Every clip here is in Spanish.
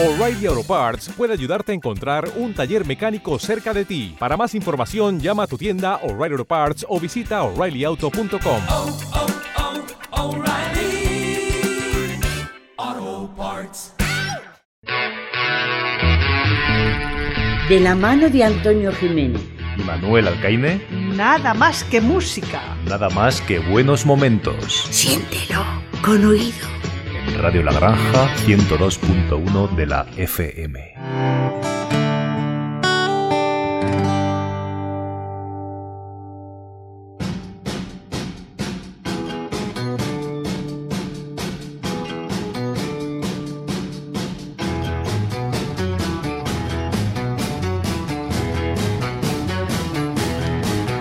O'Reilly Auto Parts puede ayudarte a encontrar un taller mecánico cerca de ti. Para más información, llama a tu tienda O'Reilly Auto Parts o visita oreillyauto.com. oh, oh, Parts. De la mano de Antonio Jiménez. y Manuel Alcaine, Nada más que música. nada más que buenos momentos. Siéntelo con oído. Radio La Granja 102.1 de la FM.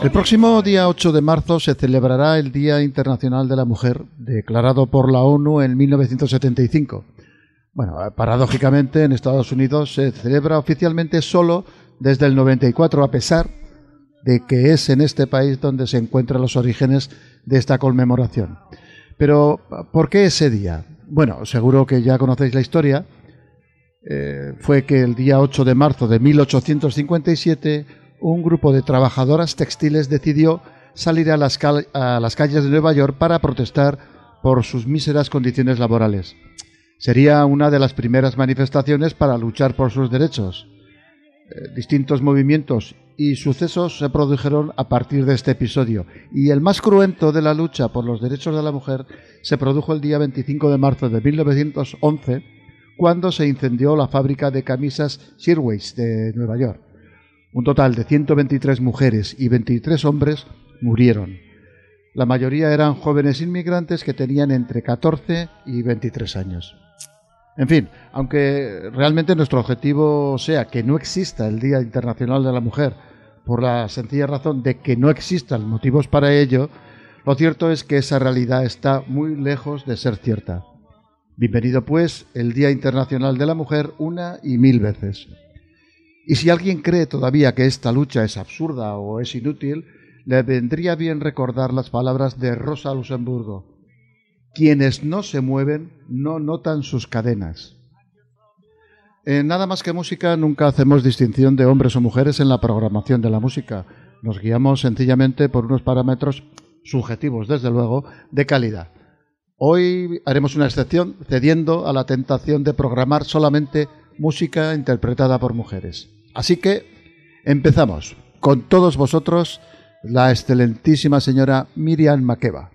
El próximo día 8 de marzo se celebrará el Día Internacional de la Mujer, declarado por la ONU en 1975. Bueno, paradójicamente en Estados Unidos se celebra oficialmente solo desde el 94, a pesar de que es en este país donde se encuentran los orígenes de esta conmemoración. Pero, ¿por qué ese día? Bueno, seguro que ya conocéis la historia. Eh, fue que el día 8 de marzo de 1857 un grupo de trabajadoras textiles decidió salir a las, calles de Nueva York para protestar por sus míseras condiciones laborales. Sería una de las primeras manifestaciones para luchar por sus derechos. Eh, distintos movimientos y sucesos se produjeron a partir de este episodio, y el más cruento de la lucha por los derechos de la mujer se produjo el día 25 de marzo de 1911, cuando se incendió la fábrica de camisas Shirways de Nueva York. Un total de 123 mujeres y 23 hombres murieron. La mayoría eran jóvenes inmigrantes que tenían entre 14 y 23 años. En fin, aunque realmente nuestro objetivo sea que no exista el Día Internacional de la Mujer, por la sencilla razón de que no existan motivos para ello, lo cierto es que esa realidad está muy lejos de ser cierta. Bienvenido pues el Día Internacional de la Mujer una y mil veces. Y si alguien cree todavía que esta lucha es absurda o es inútil, le vendría bien recordar las palabras de Rosa Luxemburgo. Quienes no se mueven no notan sus cadenas. En nada más que música nunca hacemos distinción de hombres o mujeres en la programación de la música. Nos guiamos sencillamente por unos parámetros subjetivos, desde luego, de calidad. Hoy haremos una excepción cediendo a la tentación de programar solamente música interpretada por mujeres. Así que empezamos. Con todos vosotros, la excelentísima señora Miriam Makeba.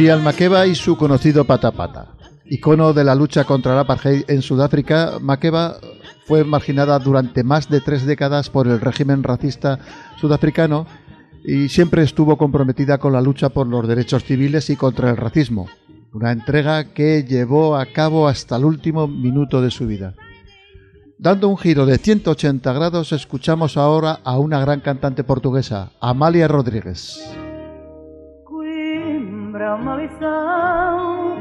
Miriam Makeba y su conocido Pata Pata. Icono de la lucha contra el apartheid en Sudáfrica, Makeba fue marginada durante más de tres décadas por el régimen racista sudafricano y siempre estuvo comprometida con la lucha por los derechos civiles y contra el racismo, una entrega que llevó a cabo hasta el último minuto de su vida. Dando un giro de 180 grados, escuchamos ahora a una gran cantante portuguesa, Amália Rodríguez. É uma lição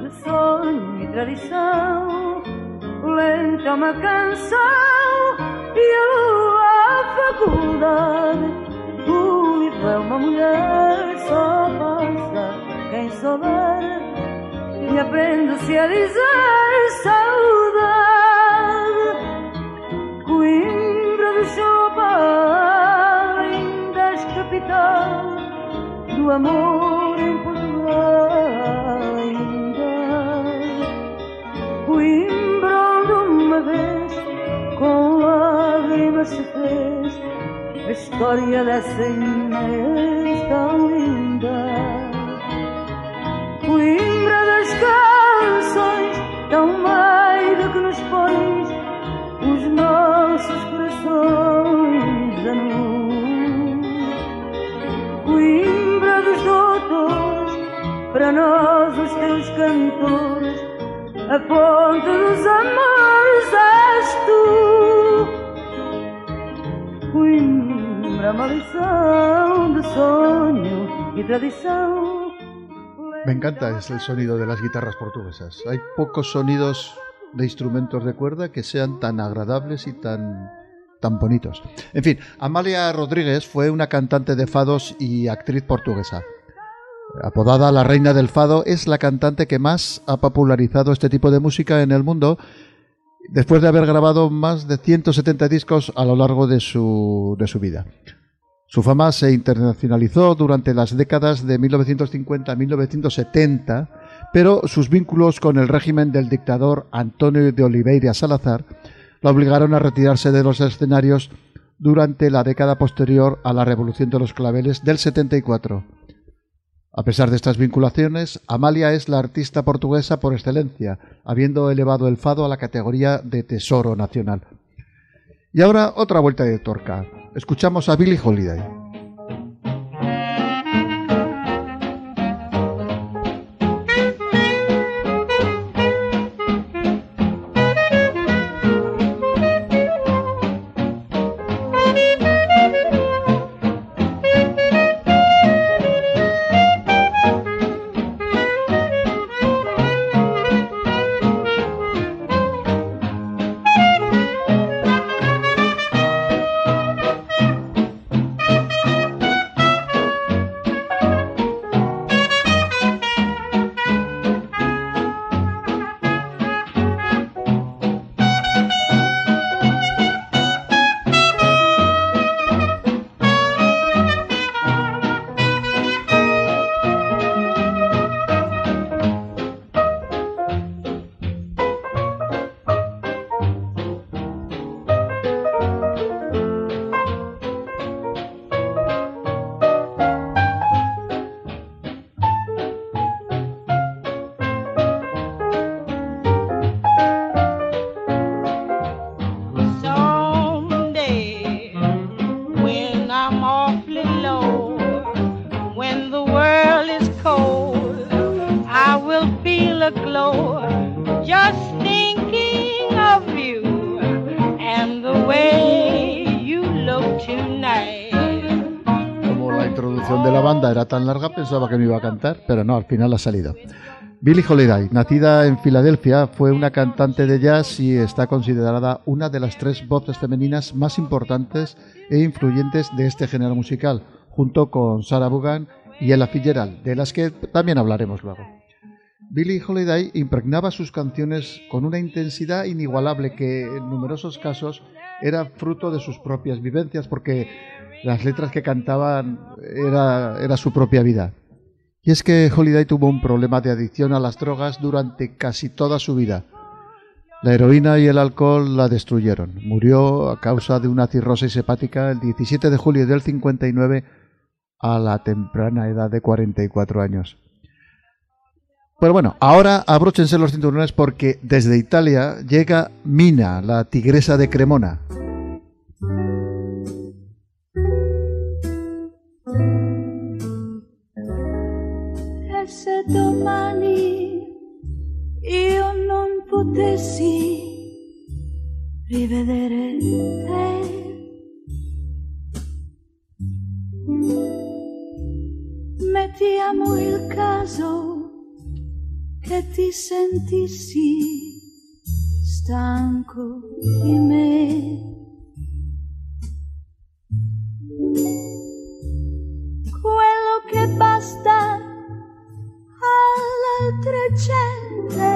de sonho e tradição. Lenta é uma canção e a lua a faculdade. O livro é uma mulher, só passa quem souber. E aprende-se a dizer saudade. Coimbra do Chopa, lindas capital do amor se fez a história dessa Inês tão linda. Coimbra das canções tão meida que nos pões os nossos corações a nu. Coimbra dos doutores, para nós os teus cantores, a fonte dos amores Me encanta es el sonido de las guitarras portuguesas. Hay pocos sonidos de instrumentos de cuerda que sean tan agradables y tan, tan bonitos. En fin, Amalia Rodríguez fue una cantante de fados y actriz portuguesa. Apodada la Reina del Fado, es la cantante que más ha popularizado este tipo de música en el mundo, después de haber grabado más de 170 discos a lo largo de su, de su vida. Su fama se internacionalizó durante las décadas de 1950 a 1970, pero sus vínculos con el régimen del dictador Antonio de Oliveira Salazar la obligaron a retirarse de los escenarios durante la década posterior a la Revolución de los Claveles del 74. A pesar de estas vinculaciones, Amalia es la artista portuguesa por excelencia, habiendo elevado el fado a la categoría de tesoro nacional. Y ahora otra vuelta de torca. Escuchamos a Billie Holiday. Pensaba que me iba a cantar, pero no, al final ha salido. Billie Holiday, nacida en Filadelfia, fue una cantante de jazz y está considerada una de las tres voces femeninas más importantes e influyentes de este género musical, junto con Sarah Vaughan y Ella Fitzgerald, de las que también hablaremos luego. Billie Holiday impregnaba sus canciones con una intensidad inigualable que en numerosos casos era fruto de sus propias vivencias, porque las letras que cantaban era, era su propia vida. Y es que Holiday tuvo un problema de adicción a las drogas durante casi toda su vida. La heroína y el alcohol la destruyeron. Murió a causa de una cirrosis hepática el 17 de julio del 59 a la temprana edad de 44 años. Pero bueno, ahora abróchense los cinturones porque desde Italia llega Mina, la tigresa de Cremona. Io non potessi rivedere te, mettiamo il caso che ti sentissi stanco di me. quello che basta all'altra gente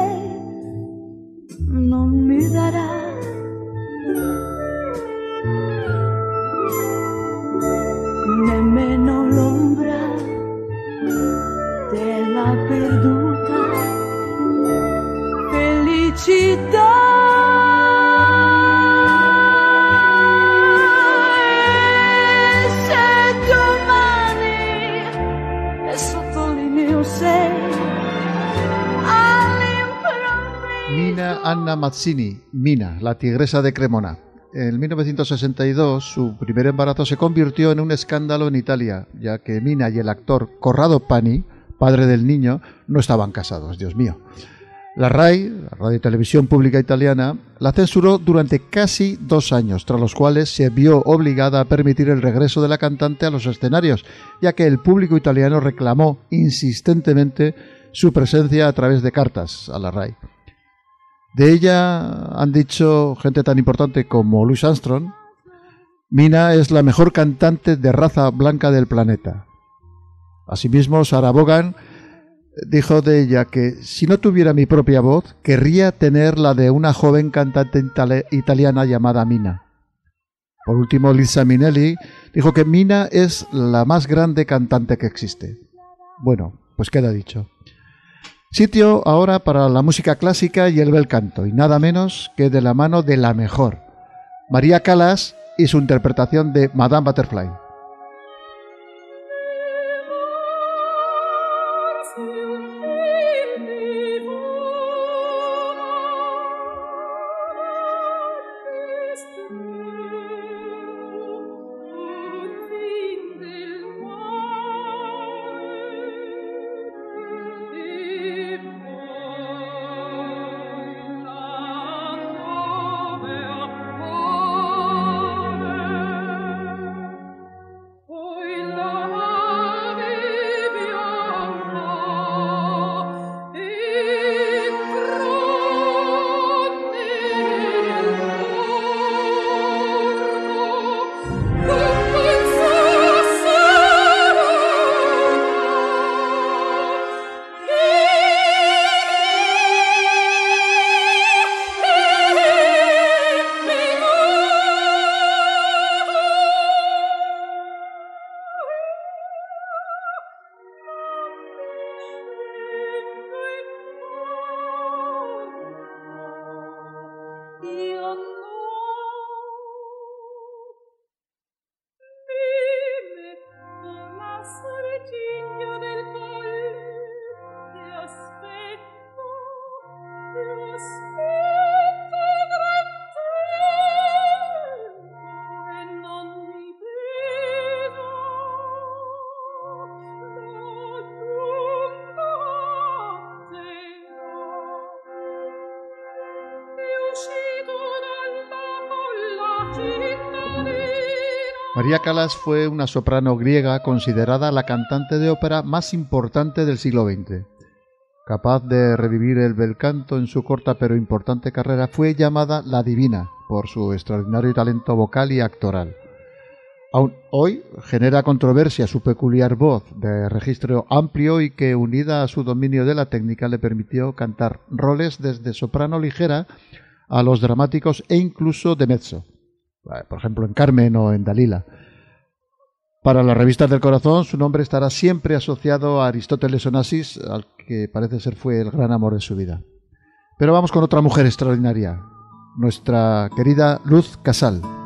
Mazzini, Mina, la tigresa de Cremona. En 1962 su primer embarazo se convirtió en un escándalo en Italia, ya que Mina y el actor Corrado Pani, padre del niño, no estaban casados, Dios mío. La RAI, la Radio y Televisión Pública Italiana, la censuró durante casi dos años, tras los cuales se vio obligada a permitir el regreso de la cantante a los escenarios, ya que el público italiano reclamó insistentemente su presencia a través de cartas a la RAI. De ella han dicho gente tan importante como Louis Armstrong, Mina es la mejor cantante de raza blanca del planeta. Asimismo, Sarah Vaughan dijo de ella que si no tuviera mi propia voz, querría tener la de una joven cantante itali- italiana llamada Mina. Por último, Lisa Minnelli dijo que Mina es la más grande cantante que existe. Bueno, pues queda dicho. Sitio ahora para la música clásica y el bel canto, y nada menos que de la mano de la mejor, María Calas y su interpretación de Madame Butterfly. María Calas fue una soprano griega considerada la cantante de ópera más importante del siglo XX. Capaz de revivir el bel canto en su corta pero importante carrera, fue llamada la Divina por su extraordinario talento vocal y actoral. Aún hoy genera controversia su peculiar voz de registro amplio y que, unida a su dominio de la técnica, le permitió cantar roles desde soprano ligera a los dramáticos e incluso de mezzo por ejemplo en Carmen o en Dalila. Para las revistas del corazón, su nombre estará siempre asociado a Aristóteles Onassis, al que parece ser fue el gran amor de su vida. Pero vamos con otra mujer extraordinaria, nuestra querida Luz Casal.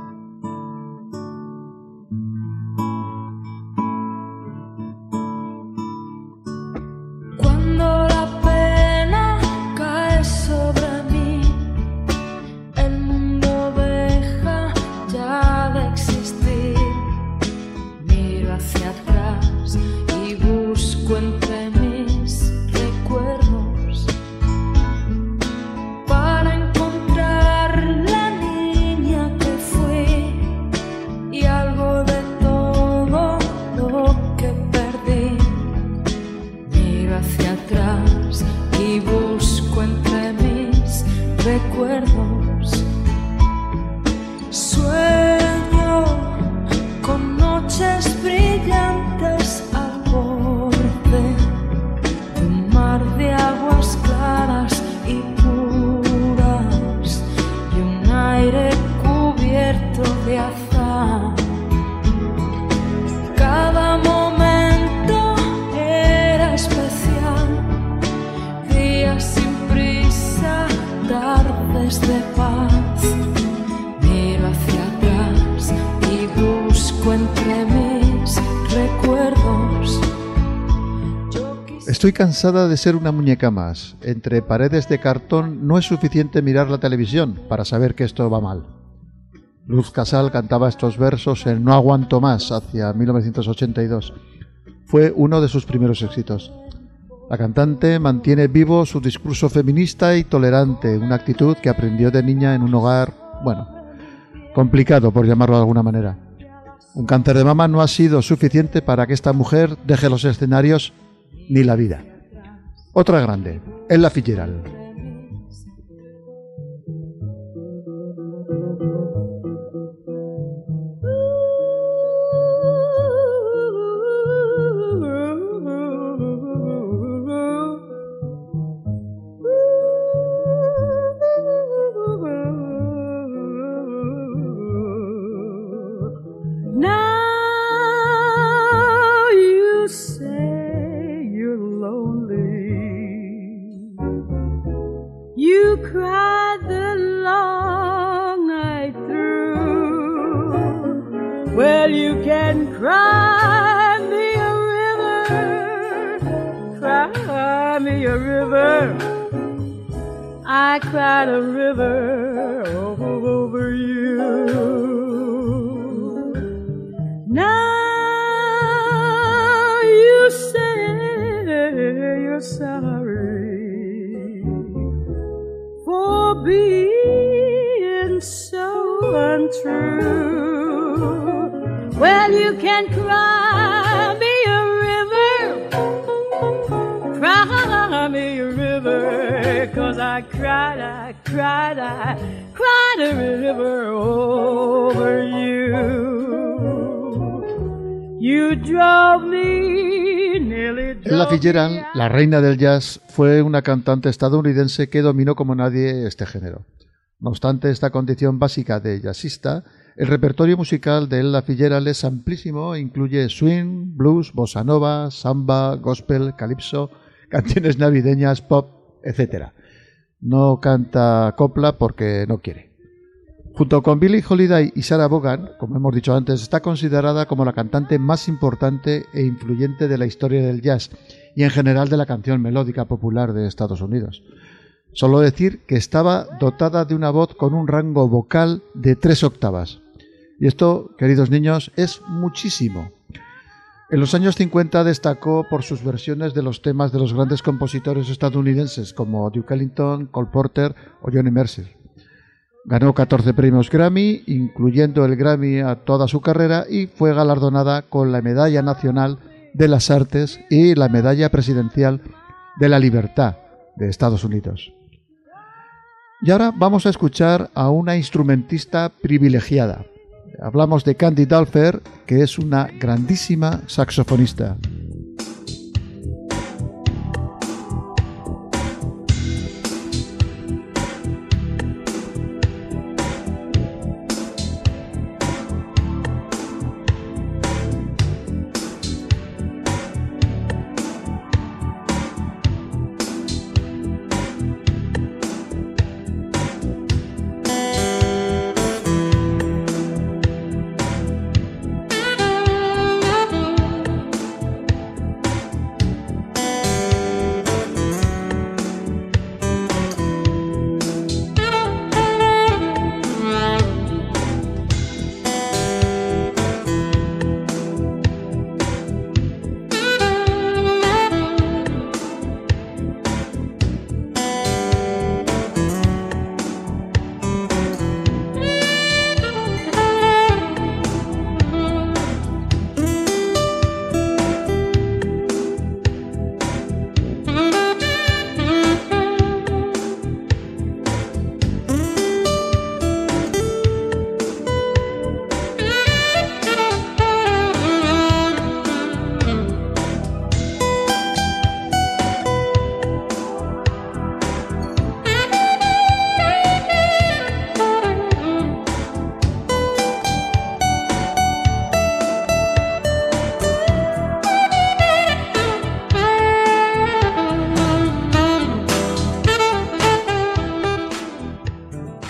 Cansada de ser una muñeca más. Entre paredes de cartón no es suficiente mirar la televisión para saber que esto va mal. Luz Casal cantaba estos versos en No aguanto más hacia 1982. Fue uno de sus primeros éxitos. La cantante mantiene vivo su discurso feminista y tolerante, una actitud que aprendió de niña en un hogar, bueno, complicado por llamarlo de alguna manera. Un cáncer de mama no ha sido suficiente para que esta mujer deje los escenarios ni la vida. Otra grande, Ella Fitzgerald. Untrue. Well, you can cry me a river, cry me a river, cause I cried, I cried, I cried a river over you. You drove me nearly Ella drove Fitzgerald, me la reina del jazz, fue una cantante estadounidense que dominó como nadie este género. No obstante esta condición básica de jazzista, el repertorio musical de Ella Fitzgerald es amplísimo e incluye swing, blues, bossa nova, samba, gospel, calipso, canciones navideñas, pop, etc. No canta copla porque no quiere. Junto con Billie Holiday y Sarah Vaughan, como hemos dicho antes, está considerada como la cantante más importante e influyente de la historia del jazz y en general de la canción melódica popular de Estados Unidos. Solo decir que estaba dotada de una voz con un rango vocal de tres octavas. Y esto, queridos niños, es muchísimo. En los años 50 destacó por sus versiones de los temas de los grandes compositores estadounidenses como Duke Ellington, Cole Porter o Johnny Mercer. Ganó 14 premios Grammy, incluyendo el Grammy a toda su carrera, y fue galardonada con la Medalla Nacional de las Artes y la Medalla Presidencial de la Libertad de Estados Unidos. Y ahora vamos a escuchar a una instrumentista privilegiada. Hablamos de Candy Dulfer, que es una grandísima saxofonista.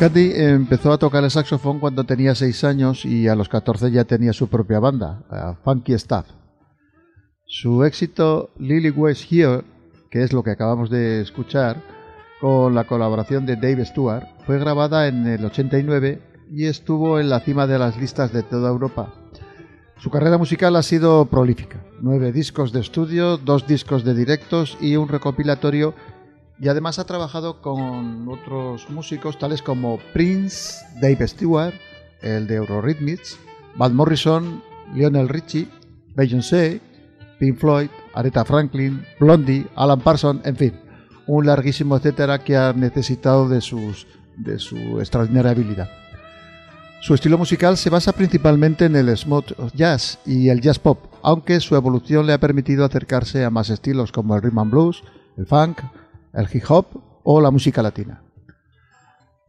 Candy empezó a tocar el saxofón cuando tenía 6 años y a los 14 ya tenía su propia banda, eh, Funky Stuff. Su éxito Lily Was Here, que es lo que acabamos de escuchar, con la colaboración de Dave Stewart, fue grabada en el 89 y estuvo en la cima de las listas de toda Europa. Su carrera musical ha sido prolífica. Nueve discos de estudio, dos discos de directos y un recopilatorio. Y además ha trabajado con otros músicos tales como Prince, Dave Stewart, el de Eurythmics, Van Morrison, Lionel Richie, Beyoncé, Pink Floyd, Aretha Franklin, Blondie, Alan Parsons, en fin, un larguísimo etcétera que ha necesitado de, sus, de su extraordinaria habilidad. Su estilo musical se basa principalmente en el smooth jazz y el jazz pop, aunque su evolución le ha permitido acercarse a más estilos como el rhythm and blues, el funk, el hip hop o la música latina.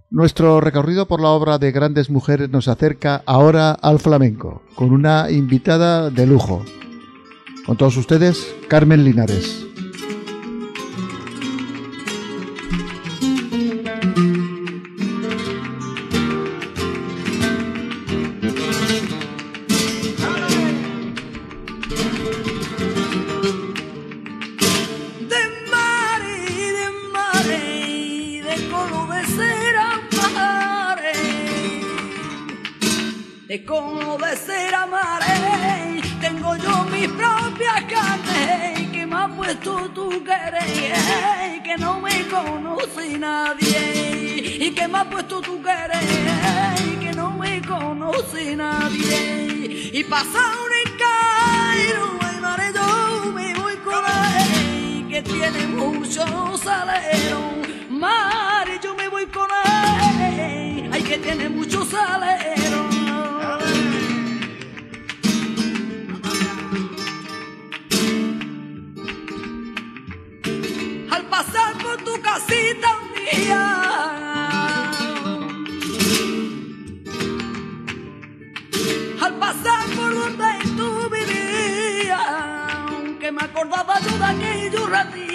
Nuestro recorrido por la obra de grandes mujeres nos acerca ahora al flamenco, con una invitada de lujo. Con todos ustedes, Carmen Linares. De conocer a mare, tengo yo mi propia carne que me ha puesto tu querer, que no me conoce nadie, y que me ha puesto tu querer, que no me conoce nadie, y pasa un encairo, mare, yo me voy con él, que tiene mucho salero, mare, yo me voy con él, ay que tiene mucho salero. Un día al pasar por donde tú vivías, que me acordaba yo de aquellos ratitos,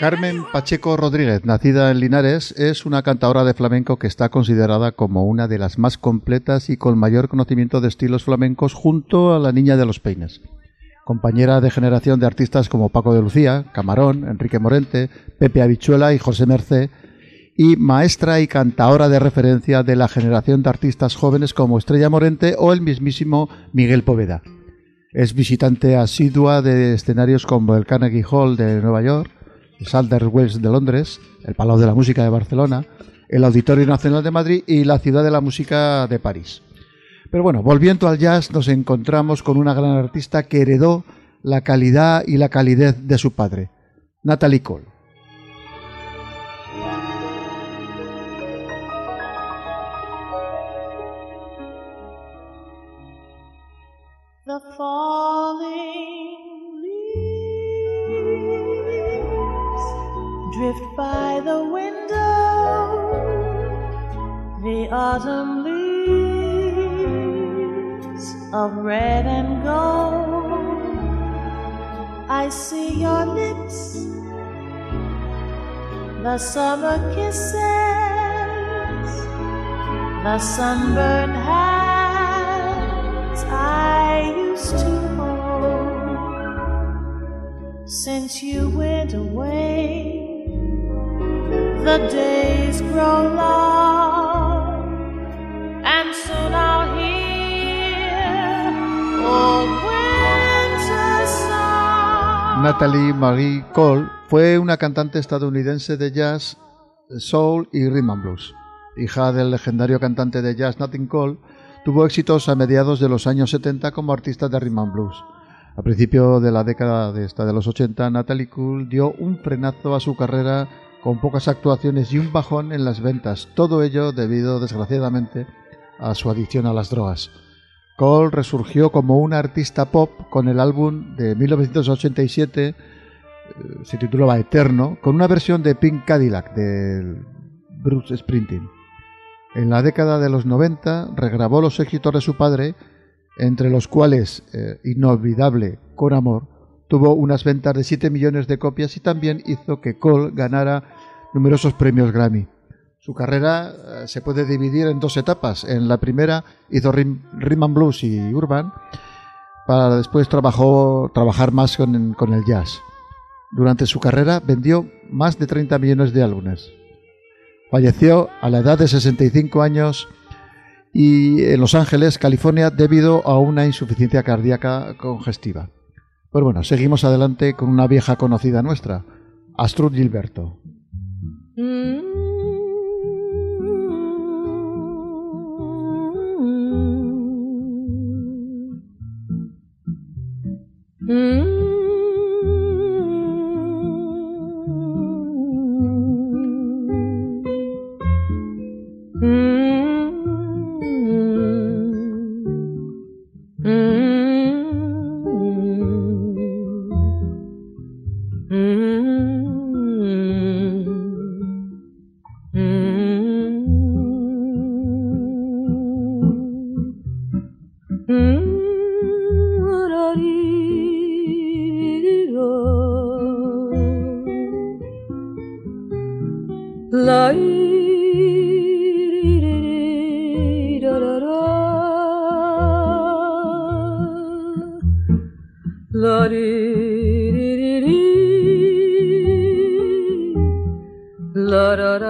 Carmen Pacheco Rodríguez, nacida en Linares, es una cantadora de flamenco que está considerada como una de las más completas y con mayor conocimiento de estilos flamencos junto a la Niña de los Peines. Compañera de generación de artistas como Paco de Lucía, Camarón, Enrique Morente, Pepe Habichuela y José Mercé, y maestra y cantaora de referencia de la generación de artistas jóvenes como Estrella Morente o el mismísimo Miguel Poveda. Es visitante asidua de escenarios como el Carnegie Hall de Nueva York, el Wells de Londres, el Palau de la Música de Barcelona, el Auditorio Nacional de Madrid y la Ciudad de la Música de París. Pero bueno, volviendo al jazz, nos encontramos con una gran artista que heredó la calidad y la calidez de su padre, Natalie Cole. Autumn leaves of red and gold. I see your lips, the summer kisses, the sunburned hands I used to hold. Since you went away, the days grow long, Natalie Marie Cole fue una cantante estadounidense de jazz soul y rhythm and blues. Hija del legendario cantante de jazz Nat King Cole, tuvo éxitos a mediados de los años 70 como artista de rhythm and blues. A principio de la década de esta de los 80, Natalie Cole dio un frenazo a su carrera con pocas actuaciones y un bajón en las ventas, todo ello debido, desgraciadamente, a su adicción a las drogas. Cole resurgió como una artista pop con el álbum de 1987, eh, se titulaba Eterno, con una versión de Pink Cadillac de Bruce Springsteen. En la década de los 90 regrabó los éxitos de su padre, entre los cuales eh, Inolvidable con Amor tuvo unas ventas de 7 millones de copias y también hizo que Cole ganara numerosos premios Grammy. Su carrera eh, se puede dividir en dos etapas. En la primera hizo rhythm and blues y urban, para después trabajar más con, con el jazz. Durante su carrera vendió más de 30 millones de álbumes. Falleció a la edad de 65 años y en Los Ángeles, California, debido a una insuficiencia cardíaca congestiva. Pues bueno, seguimos adelante con una vieja conocida nuestra, Astrud Gilberto.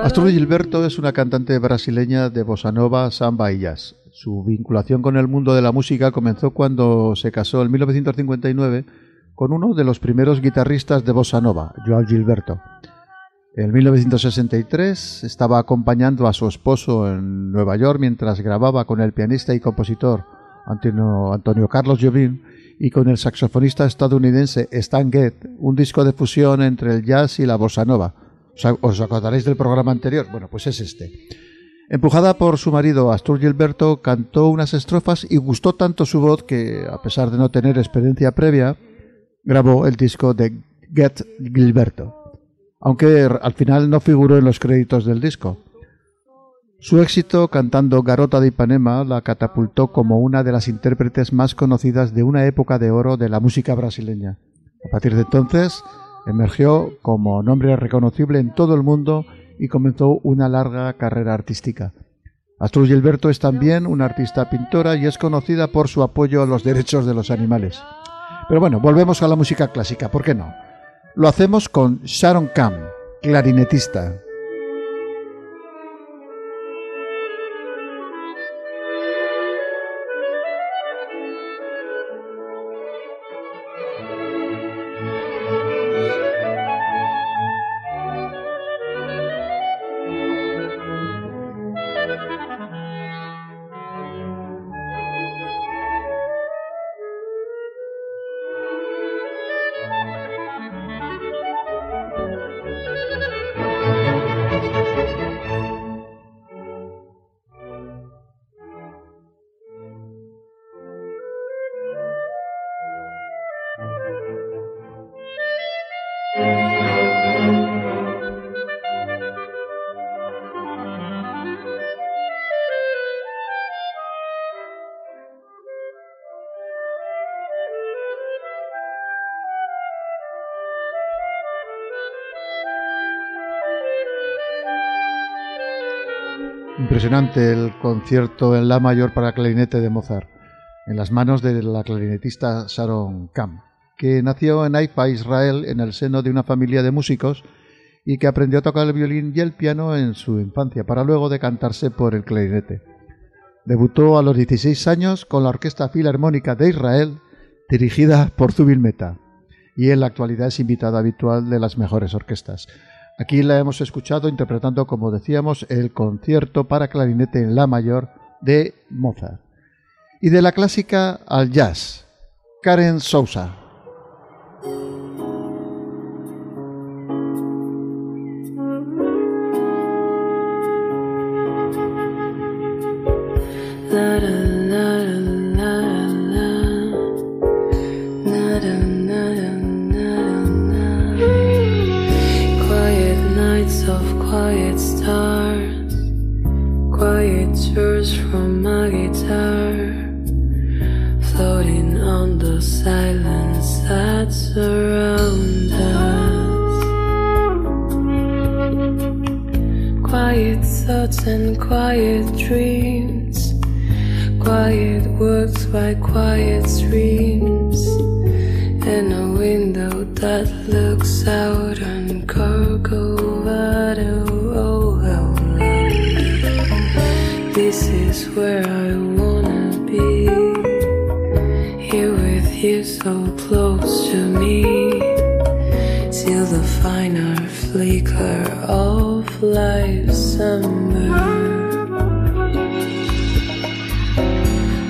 Astrud Gilberto es una cantante brasileña de bossa nova, samba y jazz. Su vinculación con el mundo de la música comenzó cuando se casó en 1959 con uno de los primeros guitarristas de bossa nova, Joao Gilberto. En 1963 estaba acompañando a su esposo en Nueva York mientras grababa con el pianista y compositor Antonio, Antonio Carlos Jobim y con el saxofonista estadounidense Stan Getz, un disco de fusión entre el jazz y la bossa nova. ¿Os ac- ¿Os acordaréis del programa anterior? Bueno, pues es este. Empujada por su marido Astur Gilberto, cantó unas estrofas y gustó tanto su voz que, a pesar de no tener experiencia previa, grabó el disco de Get Gilberto, aunque al final no figuró en los créditos del disco. Su éxito cantando Garota de Ipanema la catapultó como una de las intérpretes más conocidas de una época de oro de la música brasileña. A partir de entonces, emergió como nombre reconocible en todo el mundo y comenzó una larga carrera artística. Astrud Gilberto es también una artista pintora y es conocida por su apoyo a los derechos de los animales. Pero bueno, volvemos a la música clásica, ¿por qué no? Lo hacemos con Sharon Kahn, clarinetista. Impresionante el concierto en La mayor para clarinete de Mozart, en las manos de la clarinetista Sharon Kahn, que nació en Haifa, Israel, en el seno de una familia de músicos y que aprendió a tocar el violín y el piano en su infancia, para luego decantarse por el clarinete. Debutó a los 16 años con la Orquesta Filarmónica de Israel, dirigida por Zubin Mehta, y en la actualidad es invitada habitual de las mejores orquestas. Aquí la hemos escuchado interpretando, como decíamos, el concierto para clarinete en la mayor de Mozart. Y de la clásica al jazz, Karen Sousa. Thoughts and quiet dreams. Quiet works by quiet streams. And a window that looks out on Corcovado Oh, This is where I wanna be. Here with you so close to me. Till the finer flicker of life's summer.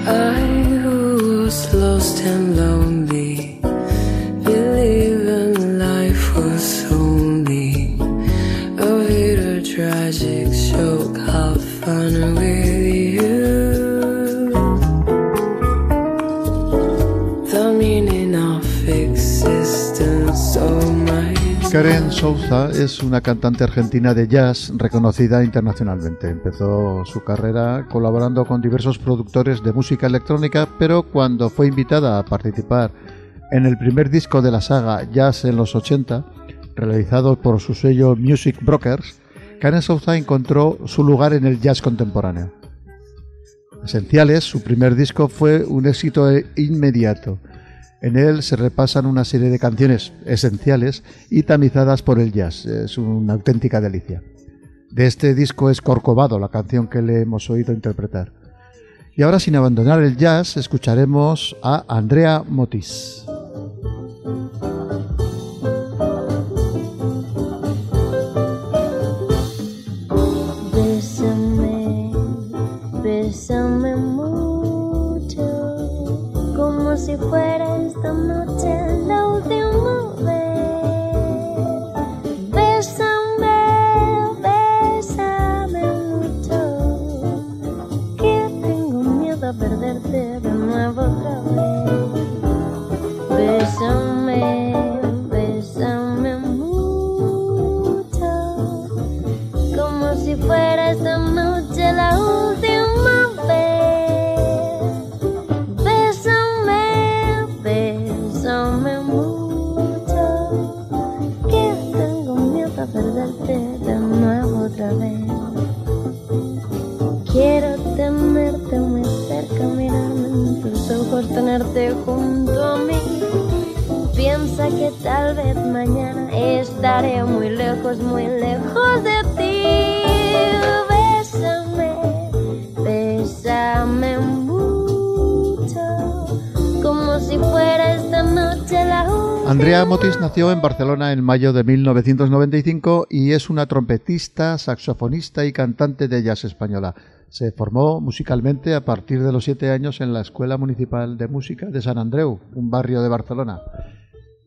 I was lost and lonely Souza es una cantante argentina de jazz reconocida internacionalmente. Empezó su carrera colaborando con diversos productores de música electrónica, pero cuando fue invitada a participar en el primer disco de la saga Jazz en los 80, realizado por su sello Music Brokers, Karen Souza encontró su lugar en el jazz contemporáneo. Esenciales, su primer disco fue un éxito inmediato. En él se repasan una serie de canciones esenciales y tamizadas por el jazz. Es una auténtica delicia. De este disco es Corcovado, la canción que le hemos oído interpretar. Y ahora, sin abandonar el jazz, escucharemos a Andrea Motis. En Barcelona en mayo de 1995 y es una trompetista, saxofonista y cantante de jazz española. Se formó musicalmente a partir de los siete años en la Escuela Municipal de Música de San Andreu, un barrio de Barcelona.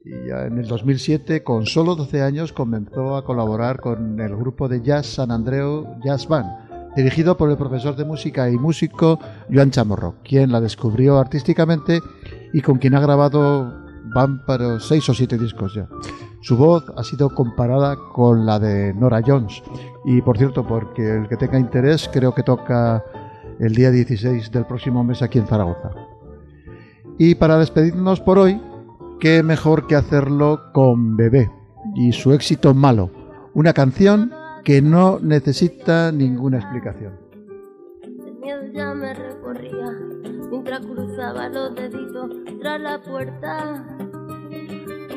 Y ya en el 2007, con solo 12 años, comenzó a colaborar con el grupo de jazz San Andreu Jazz Band, dirigido por el profesor de música y músico Joan Chamorro, quien la descubrió artísticamente y con quien ha grabado van para seis o siete discos ya. Su voz ha sido comparada con la de Nora Jones. Y por cierto, porque el que tenga interés, creo que toca el día 16 del próximo mes aquí en Zaragoza. Y para despedirnos por hoy, qué mejor que hacerlo con Bebé y su éxito malo, una canción que no necesita ninguna explicación. El miedo ya me recorría mientras cruzaba los deditos tras la puerta.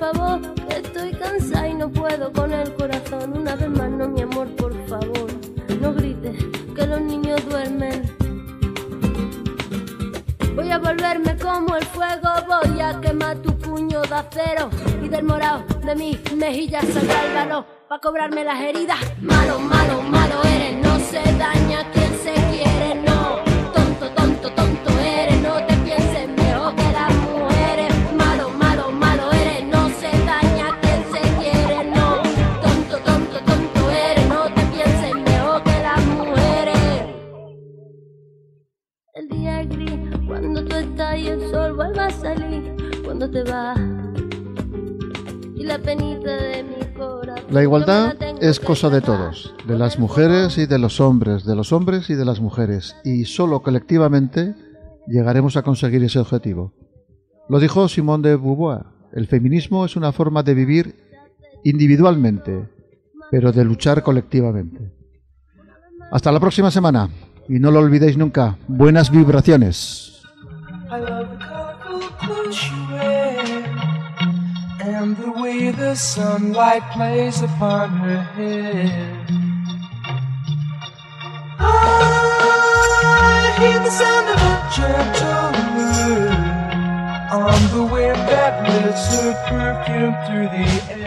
favor, que estoy cansada y no puedo con el corazón. Una vez más, no, mi amor, por favor. No grites que los niños duermen. Voy a volverme como el fuego, voy a quemar tu puño de acero y del morado de mis mejillas saldrá el valor para cobrarme las heridas. Malo, malo, malo eres, no se daña es cosa de todos, de las mujeres y de los hombres, de los hombres y de las mujeres, y solo colectivamente llegaremos a conseguir ese objetivo. Lo dijo Simone de Beauvoir, el feminismo es una forma de vivir individualmente, pero de luchar colectivamente. Hasta la próxima semana, y no lo olvidéis nunca, buenas vibraciones. And the way the sunlight plays upon her hair. I hear the sound of a gentle word on the wind that lifts her perfume through the air.